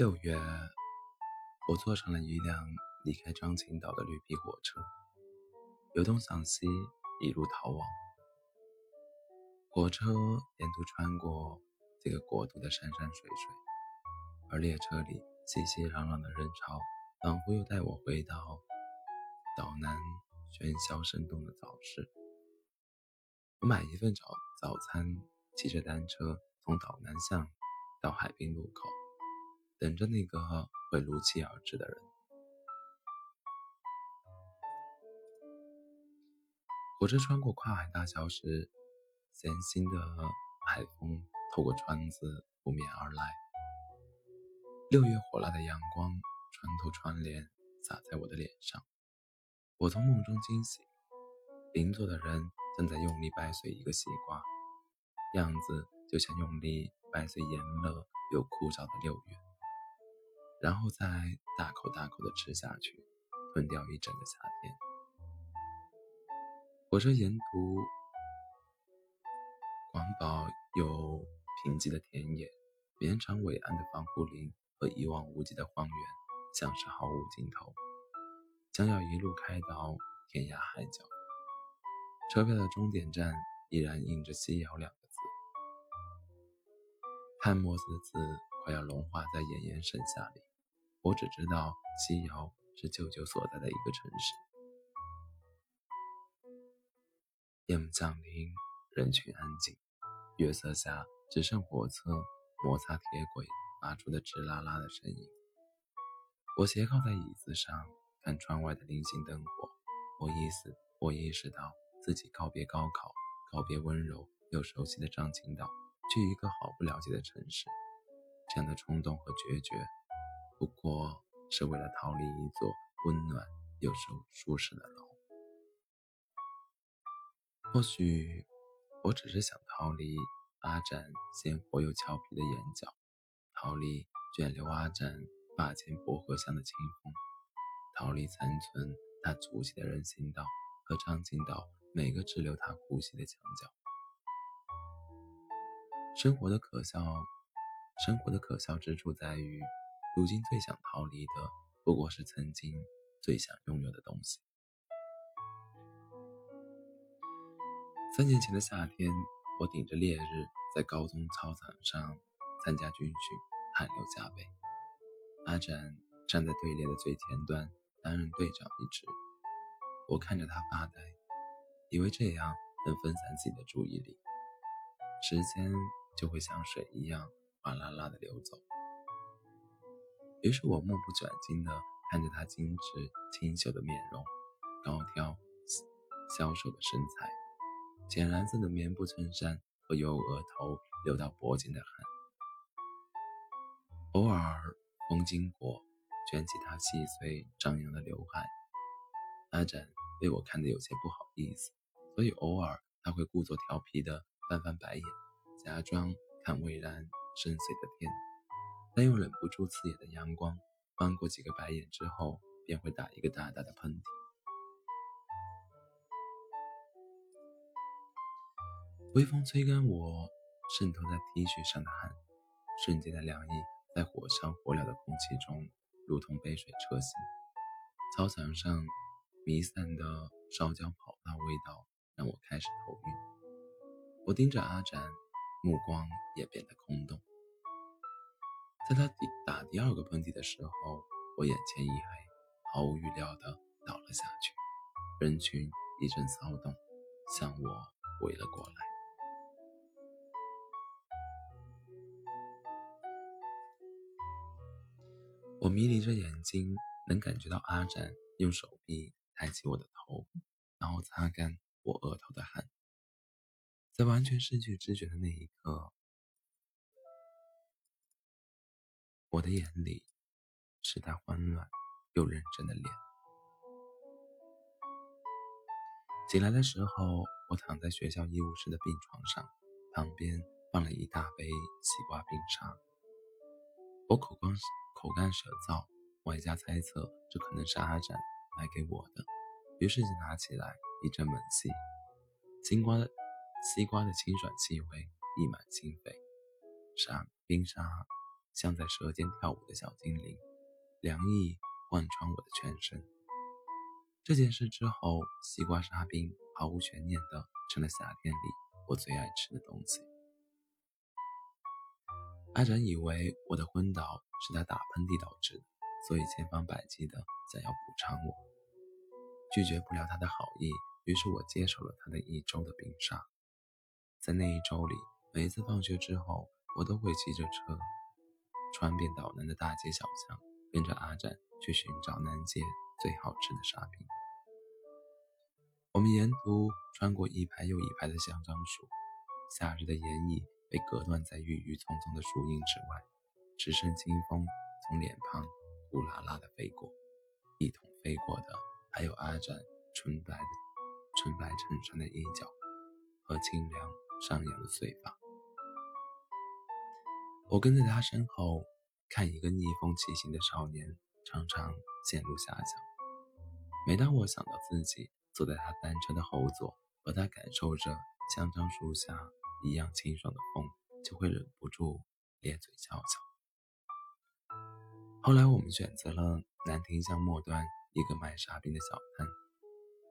六月，我坐上了一辆离开张青岛的绿皮火车，由东向西一路逃亡。火车沿途穿过这个国度的山山水水，而列车里熙熙攘攘的人潮，仿佛又带我回到岛南喧嚣生动的早市。我买一份早早餐，骑着单车从岛南巷到海滨路口，等着那个会如期而至的人。火车穿过跨海大桥时。咸腥的海风透过窗子扑面而来，六月火辣的阳光穿透窗帘洒在我的脸上。我从梦中惊醒，邻座的人正在用力掰碎一个西瓜，样子就像用力掰碎炎热又枯燥的六月，然后再大口大口地吃下去，吞掉一整个夏天。火车沿途。广袤又贫瘠的田野，绵长伟岸的防护林和一望无际的荒原，像是毫无尽头，将要一路开到天涯海角。车票的终点站依然印着“西瑶”两个字，汉墨字字快要融化在炎炎盛夏里。我只知道西瑶是舅舅所在的一个城市。夜幕降临。人群安静，月色下只剩火车摩擦铁轨发出的吱啦啦的声音。我斜靠在椅子上，看窗外的零星灯火。我意识，我意识到自己告别高考，告别温柔又熟悉的张青岛，去一个好不了解的城市。这样的冲动和决绝，不过是为了逃离一座温暖又舒舒适的牢。或许。我只是想逃离阿展鲜活又俏皮的眼角，逃离卷留阿展发间薄荷香的清风，逃离残存他足迹的人行道和张青岛每个滞留他呼吸的墙角。生活的可笑，生活的可笑之处在于，如今最想逃离的不过是曾经最想拥有的东西。三年前的夏天，我顶着烈日在高中操场上参加军训，汗流浃背。阿展站在队列的最前端，担任队长一职。我看着他发呆，以为这样能分散自己的注意力，时间就会像水一样哗啦啦的流走。于是我目不转睛地看着他精致清秀的面容，高挑消瘦的身材。浅蓝色的棉布衬衫和由额头流到脖颈的汗，偶尔风经过，卷起他细碎张扬的刘海。阿展被我看得有些不好意思，所以偶尔他会故作调皮地翻翻白眼，假装看蔚蓝深邃的天，但又忍不住刺眼的阳光，翻过几个白眼之后，便会打一个大大的喷嚏。微风吹干我渗透在 T 恤上的汗，瞬间的凉意在火烧火燎的空气中，如同杯水车薪。操场上弥散的烧焦跑道味道让我开始头晕。我盯着阿展，目光也变得空洞。在他第打第二个喷嚏的时候，我眼前一黑，毫无预料的倒了下去。人群一阵骚动，向我围了过来。我迷离着眼睛，能感觉到阿展用手臂抬起我的头，然后擦干我额头的汗。在完全失去知觉的那一刻，我的眼里是他欢暖又认真的脸。醒来的时候，我躺在学校医务室的病床上，旁边放了一大杯西瓜冰沙。我口光。口干舌燥，外加猜测这可能是阿展买给我的，于是就拿起来一阵猛吸。西瓜的西瓜的清爽气味溢满心扉，沙冰沙像在舌尖跳舞的小精灵，凉意贯穿我的全身。这件事之后，西瓜沙冰毫无悬念地成了夏天里我最爱吃的东西。阿展以为我的昏倒是他打喷嚏导致的，所以千方百计地想要补偿我。拒绝不了他的好意，于是我接受了他的一周的冰沙。在那一周里，每一次放学之后，我都会骑着车，穿遍岛南的大街小巷，跟着阿展去寻找南街最好吃的沙冰。我们沿途穿过一排又一排的香樟树，夏日的炎意被隔断在郁郁葱葱的树荫之外，只剩清风从脸庞呼啦啦的飞过，一同飞过的还有阿展纯白的纯白衬衫的衣角和清凉上扬的碎发。我跟在他身后，看一个逆风骑行的少年常常陷入遐想。每当我想到自己，坐在他单车的后座，和他感受着香樟树下一样清爽的风，就会忍不住咧嘴笑笑。后来我们选择了南亭巷末端一个卖沙冰的小摊，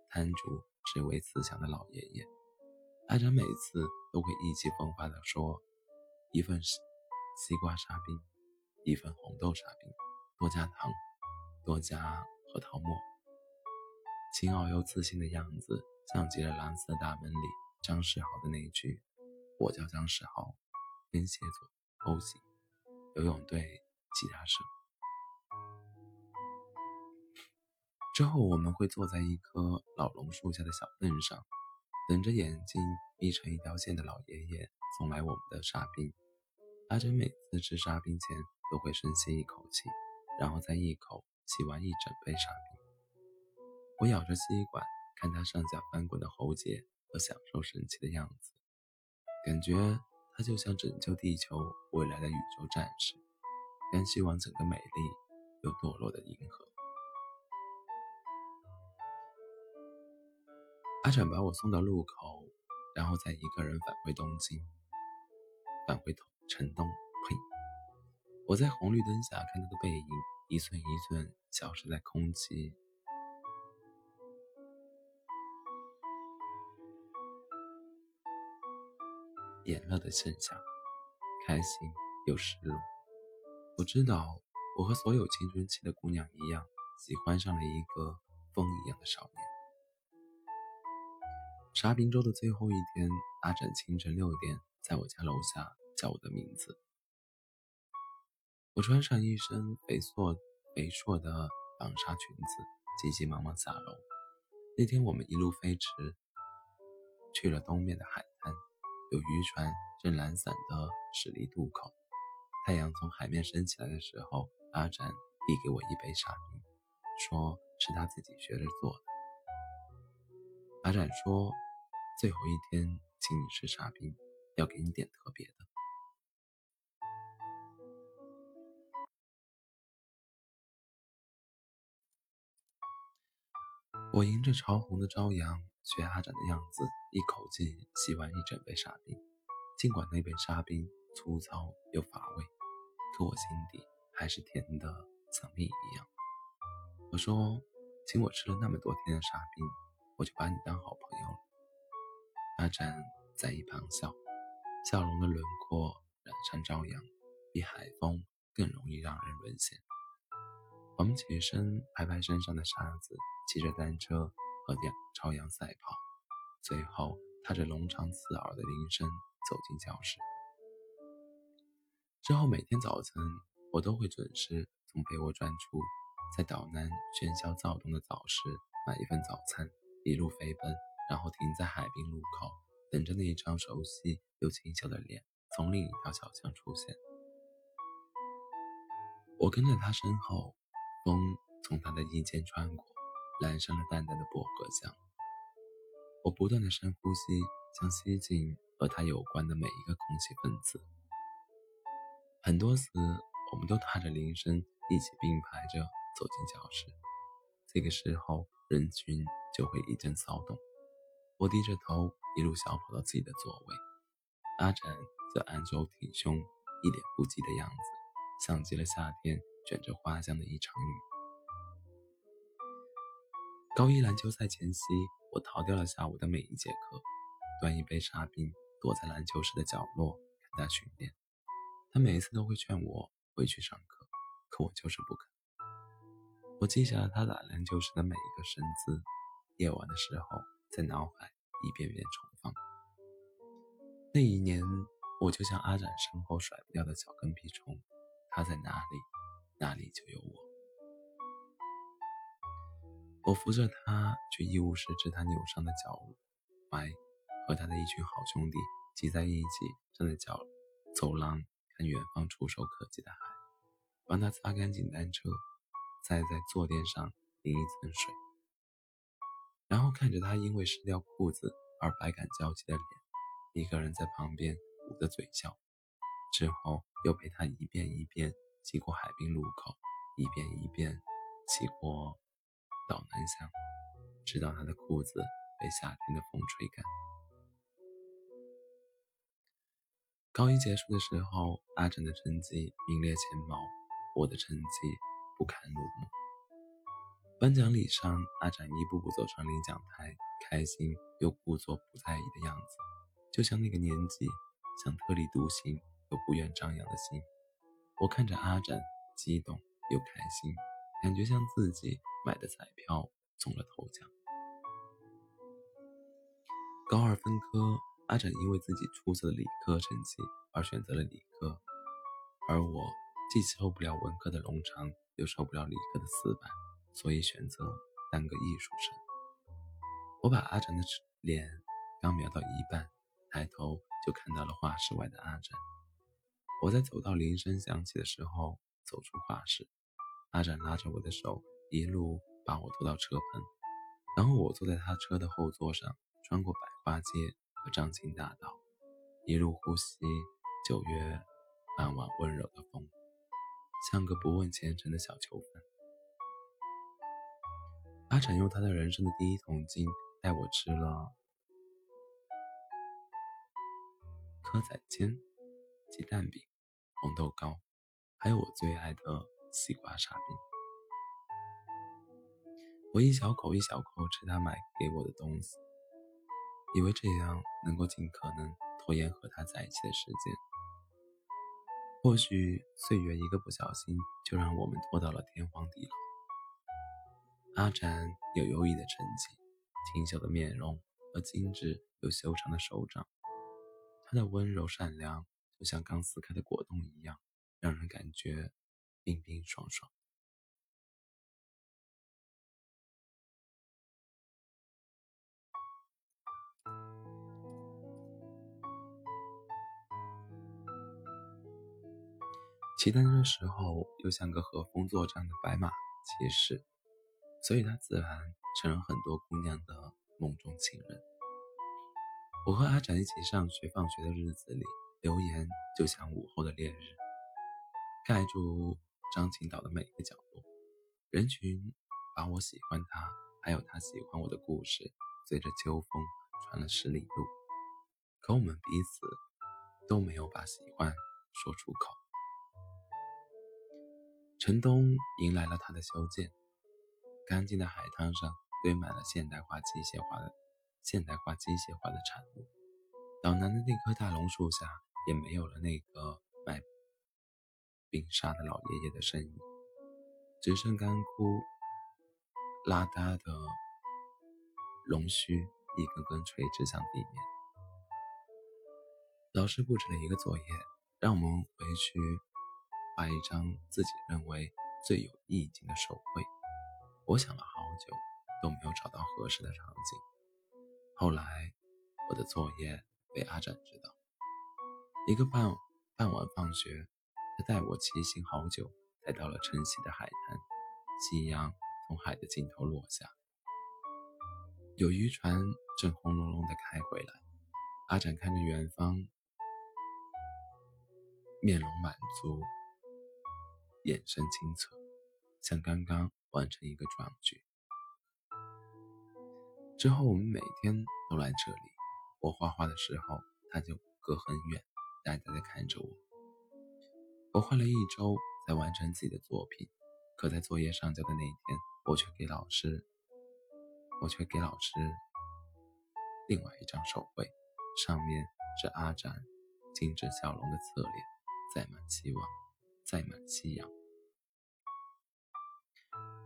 摊主是一位慈祥的老爷爷。阿展每次都会意气风发地说：“一份西瓜沙冰，一份红豆沙冰，多加糖，多加核桃沫。”轻傲又自信的样子，像极了《蓝色大门》里张世豪的那句：“我叫张世豪，天蝎座，O 型，游泳队吉他手。”之后我们会坐在一棵老榕树下的小凳上，等着眼睛眯成一条线的老爷爷送来我们的沙冰。阿珍每次吃沙冰前都会深吸一口气，然后再一口吸完一整杯沙冰。我咬着吸管，看他上下翻滚的喉结和享受神奇的样子，感觉他就像拯救地球未来的宇宙战士，甘希望整个美丽又堕落的银河。阿展把我送到路口，然后再一个人返回东京，返回头城东。呸！我在红绿灯下看他的背影，一寸一寸消失在空气。炎热的盛夏，开心又失落。我知道，我和所有青春期的姑娘一样，喜欢上了一个风一样的少年。沙冰周的最后一天，阿展清晨六点在我家楼下叫我的名字。我穿上一身肥硕肥硕的纺纱裙子，急急忙忙下楼。那天我们一路飞驰，去了东面的海滩。有渔船正懒散地驶离渡口，太阳从海面升起来的时候，阿展递给我一杯沙冰，说是他自己学着做的。阿展说，最后一天请你吃沙冰，要给你点特别的。我迎着潮红的朝阳。学阿展的样子，一口气吸完一整杯沙冰。尽管那杯沙冰粗糙又乏味，可我心底还是甜的像蜜一样。我说：“请我吃了那么多天的沙冰，我就把你当好朋友了。”阿展在一旁笑，笑容的轮廓染上朝阳，比海风更容易让人沦陷。我们起身拍拍身上的沙子，骑着单车。和阳朝阳赛跑，最后踏着龙长刺耳的铃声走进教室。之后每天早晨，我都会准时从被窝钻出，在岛南喧嚣躁动的早市买一份早餐，一路飞奔，然后停在海滨路口，等着那一张熟悉又清秀的脸从另一条小巷出现。我跟在他身后，风从他的衣间穿过。染上了淡淡的薄荷香，我不断的深呼吸，想吸进和他有关的每一个空气分子。很多次，我们都踏着铃声一起并排着走进教室，这个时候人群就会一阵骚动。我低着头，一路小跑到自己的座位，阿展则昂首挺胸，一脸不羁的样子，像极了夏天卷着花香的一场雨。高一篮球赛前夕，我逃掉了下午的每一节课，端一杯沙冰，躲在篮球室的角落看他训练。他每一次都会劝我回去上课，可我就是不肯。我记下了他打篮球时的每一个身姿，夜晚的时候在脑海一遍遍重放。那一年，我就像阿展身后甩不掉的小跟屁虫，他在哪里，那里就有我。我扶着他去医务室治他扭伤的脚踝，和他的一群好兄弟挤在一起站在角走廊看远方触手可及的海，帮他擦干净单车。再在坐垫上淋一层水，然后看着他因为湿掉裤子而百感交集的脸，一个人在旁边捂着嘴笑。之后又陪他一遍一遍骑过海滨路口，一遍一遍骑过岛南乡，直到他的裤子被夏天的风吹干。高一结束的时候，阿展的成绩名列前茅，我的成绩。不堪入目。颁奖礼上，阿展一步步走上领奖台，开心又故作不在意的样子，就像那个年纪想特立独行又不愿张扬的心。我看着阿展，激动又开心，感觉像自己买的彩票中了头奖。高二分科，阿展因为自己出色的理科成绩而选择了理科，而我既受不了文科的冗长。又受不了理科的死板，所以选择当个艺术生。我把阿展的脸刚瞄到一半，抬头就看到了画室外的阿展。我在走到铃声响起的时候走出画室，阿展拉着我的手，一路把我拖到车棚，然后我坐在他车的后座上，穿过百花街和张清大道，一路呼吸九月傍晚温柔的风。像个不问前程的小囚犯。阿展用他的人生的第一桶金带我吃了蚵仔煎、鸡蛋饼、红豆糕，还有我最爱的西瓜沙冰。我一小口一小口吃他买给我的东西，以为这样能够尽可能拖延和他在一起的时间。或许岁月一个不小心，就让我们拖到了天荒地老。阿展有优异的成绩，清秀的面容和精致又修长的手掌，他的温柔善良就像刚撕开的果冻一样，让人感觉冰冰爽爽。骑单车的时候，又像个和风作战的白马骑士，所以他自然成了很多姑娘的梦中情人。我和阿展一起上学放学的日子里，留言就像午后的烈日，盖住张琴岛的每一个角落。人群把我喜欢他，还有他喜欢我的故事，随着秋风传了十里路。可我们彼此都没有把喜欢说出口。城东迎来了他的修建，干净的海滩上堆满了现代化机械化的现代化机械化的产物。岛南的那棵大榕树下也没有了那个卖冰沙的老爷爷的身影，只剩干枯拉达的龙须一根根垂直向地面。老师布置了一个作业，让我们回去。画一张自己认为最有意境的手绘，我想了好久都没有找到合适的场景。后来，我的作业被阿展知道。一个傍傍晚放学，他带我骑行好久，才到了晨曦的海滩。夕阳从海的尽头落下，有渔船正轰隆隆地开回来。阿展看着远方，面容满足。眼神清澈，像刚刚完成一个壮举。之后我们每天都来这里，我画画的时候，他就隔很远，呆呆地看着我。我花了一周才完成自己的作品，可在作业上交的那一天，我却给老师，我却给老师另外一张手绘，上面是阿展精致笑容的侧脸，载满希望，载满夕阳。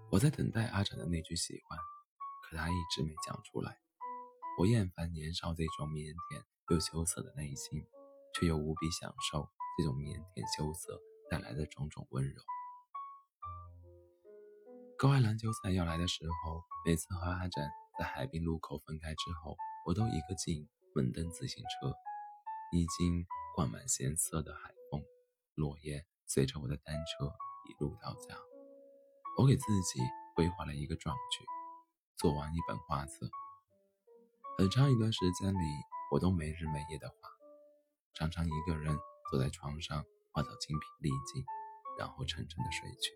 我在等待阿展的那句喜欢，可他一直没讲出来。我厌烦年少这种腼腆又羞涩的内心，却又无比享受这种腼腆羞涩带来的种种温柔。高二篮球赛要来的时候，每次和阿展在海滨路口分开之后，我都一个劲猛蹬自行车，已经灌满咸涩的海风，落叶随着我的单车一路到家。我给自己规划了一个壮举，做完一本画册。很长一段时间里，我都没日没夜的画，常常一个人坐在床上画到精疲力尽，然后沉沉的睡去。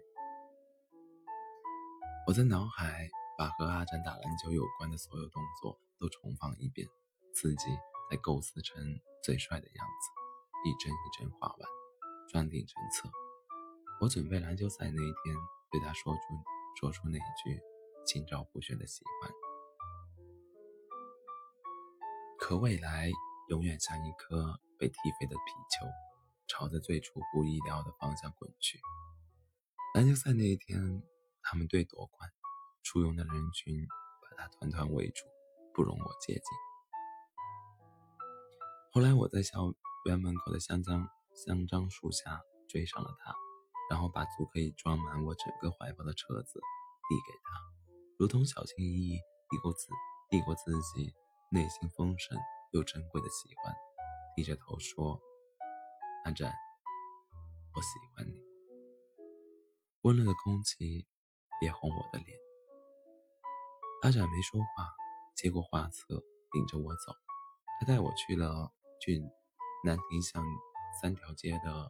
我在脑海把和阿展打篮球有关的所有动作都重放一遍，自己再构思成最帅的样子，一帧一帧画完，装订成册。我准备篮球赛那一天。对他说出说出那一句心照不宣的喜欢，可未来永远像一颗被踢飞的皮球，朝着最出乎意料的方向滚去。篮球赛那一天，他们队夺冠，簇拥的人群把他团团围住，不容我接近。后来我在校园门口的香樟香樟树下追上了他。然后把足可以装满我整个怀抱的车子递给他，如同小心翼翼递过自递过自己内心丰盛又珍贵的喜欢，低着头说：“阿展，我喜欢你。”温热的空气也红我的脸。阿展没说话，接过画册，领着我走。他带我去了距南亭巷三条街的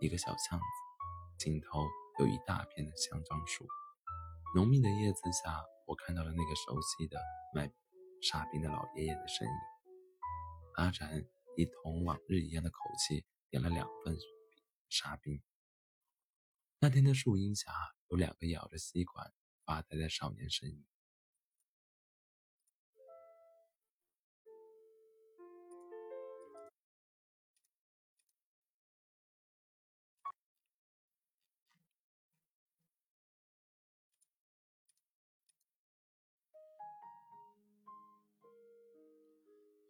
一个小巷子。尽头有一大片的香樟树，浓密的叶子下，我看到了那个熟悉的卖沙冰的老爷爷的身影。阿展以同往日一样的口气点了两份沙冰。那天的树荫下，有两个咬着吸管发呆的少年身影。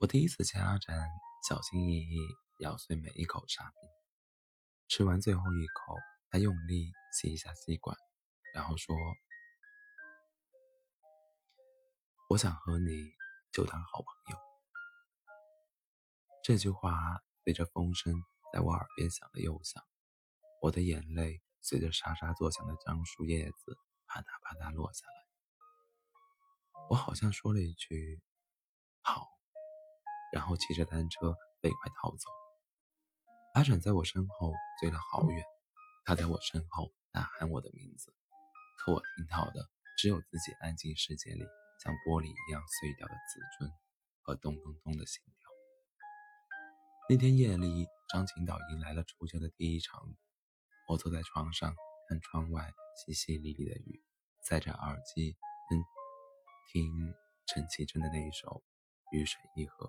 我第一次见阿展小心翼翼咬碎每一口沙冰，吃完最后一口，他用力吸一下吸管，然后说：“我想和你就当好朋友。”这句话随着风声在我耳边响了又响，我的眼泪随着沙沙作响的樟树叶子啪嗒啪嗒落下来。我好像说了一句：“好。”然后骑着单车飞快逃走。阿展在我身后追了好远，他在我身后大喊我的名字，可我听到的只有自己安静世界里像玻璃一样碎掉的自尊和咚咚咚的心跳。那天夜里，张琴岛迎来了初秋的第一场雨。我坐在床上看窗外淅淅沥沥的雨，塞着耳机听陈绮贞的那一首《雨水一河》。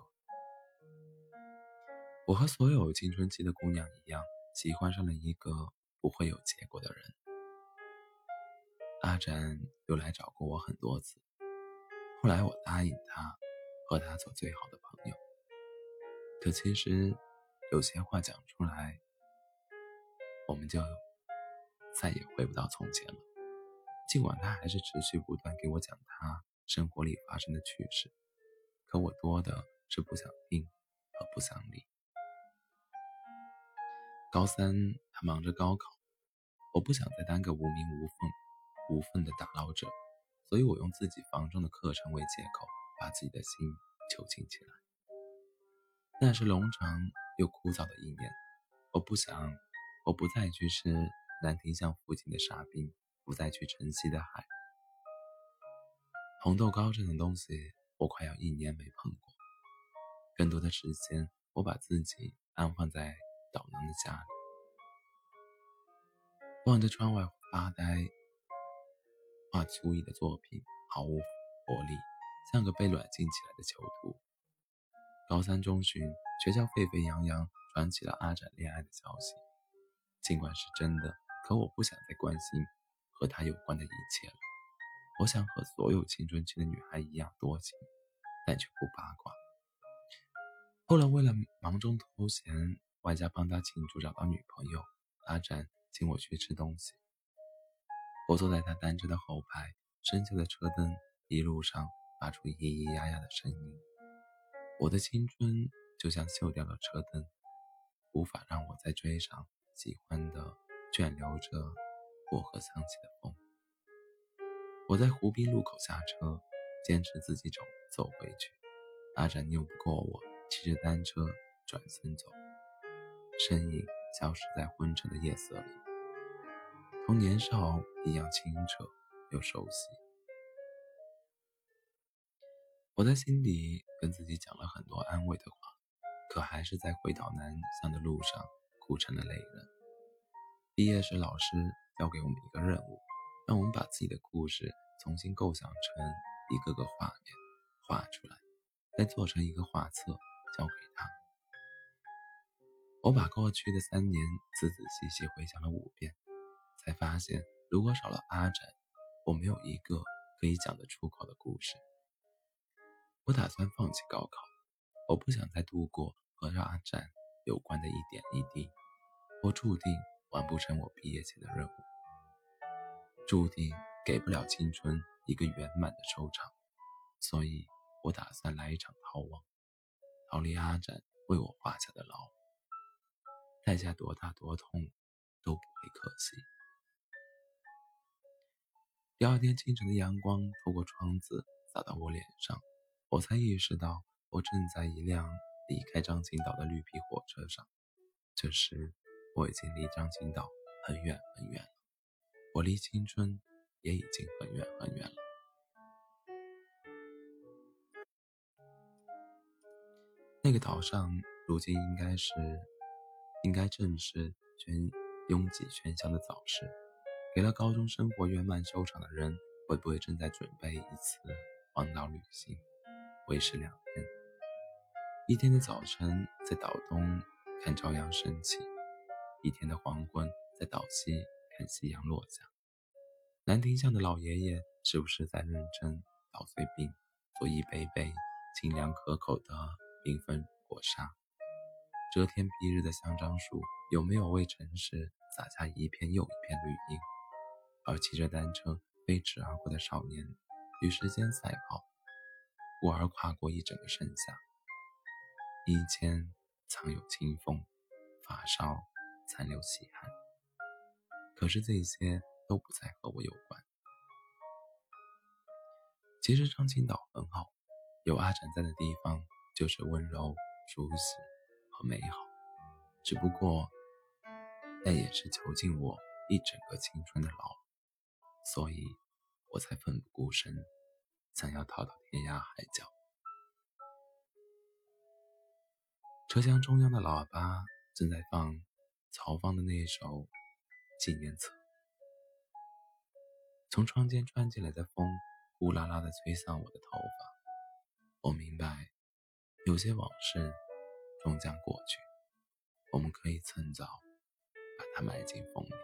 我和所有青春期的姑娘一样，喜欢上了一个不会有结果的人。阿展又来找过我很多次，后来我答应他，和他做最好的朋友。可其实，有些话讲出来，我们就再也回不到从前了。尽管他还是持续不断给我讲他生活里发生的趣事，可我多的是不想听和不想理。高三，他忙着高考，我不想再当个无名无份、无份的打捞者，所以我用自己房中的课程为借口，把自己的心囚禁起来。那是冗长又枯燥的一年，我不想，我不再去吃南亭巷附近的沙冰，不再去晨曦的海，红豆糕这种东西，我快要一年没碰过。更多的时间，我把自己安放在。老狼的家里，望着窗外发呆，画粗意的作品毫无活力，像个被软禁起来的囚徒。高三中旬，学校沸沸扬扬传起了阿展恋爱的消息。尽管是真的，可我不想再关心和他有关的一切了。我想和所有青春期的女孩一样多情，但却不八卦。后来为了忙中偷闲，外加帮他庆祝找到女朋友，阿展请我去吃东西。我坐在他单车的后排，生锈的车灯一路上发出咿咿呀呀的声音。我的青春就像锈掉了车灯，无法让我再追上喜欢的眷留着薄荷香气的风。我在湖滨路口下车，坚持自己走走回去。阿展拗不过我，骑着单车转身走，身影消失在昏沉的夜色里，同年少一样清澈又熟悉。我在心底跟自己讲了很多安慰的话，可还是在回到南向的路上哭成了泪人。毕业时，老师交给我们一个任务。让我们把自己的故事重新构想成一个个画面，画出来，再做成一个画册交给他。我把过去的三年仔仔细细回想了五遍，才发现，如果少了阿展，我没有一个可以讲得出口的故事。我打算放弃高考，我不想再度过和阿展有关的一点一滴。我注定完不成我毕业前的任务。注定给不了青春一个圆满的收场，所以我打算来一场逃亡，逃离阿展为我画下的牢，代价多大多痛都不会可惜。第二天清晨的阳光透过窗子洒到我脸上，我才意识到我正在一辆离开张青岛的绿皮火车上。这时我已经离张青岛很远很远了。我离青春也已经很远很远了。那个岛上，如今应该是，应该正是全拥挤喧嚣的早市。给了高中生活圆满收场的人，会不会正在准备一次环岛旅行？为时两天，一天的早晨在岛东看朝阳升起，一天的黄昏在岛西。看夕阳落下，兰亭巷的老爷爷是不是在认真捣碎冰，做一杯杯清凉可口的缤纷果沙？遮天蔽日的香樟树有没有为城市洒下一片又一片绿荫？而骑着单车飞驰而过的少年，与时间赛跑，忽而跨过一整个盛夏。衣间藏有清风，发梢残留细汗。可是这些都不再和我有关。其实张青岛很好，有阿展在的地方就是温柔、熟悉和美好。只不过，那也是囚禁我一整个青春的牢，所以我才奋不顾身，想要逃到天涯海角。车厢中央的喇叭正在放曹芳的那一首。纪念册。从窗间穿进来的风，呼啦啦地吹散我的头发。我明白，有些往事终将过去，我们可以趁早把它埋进风里。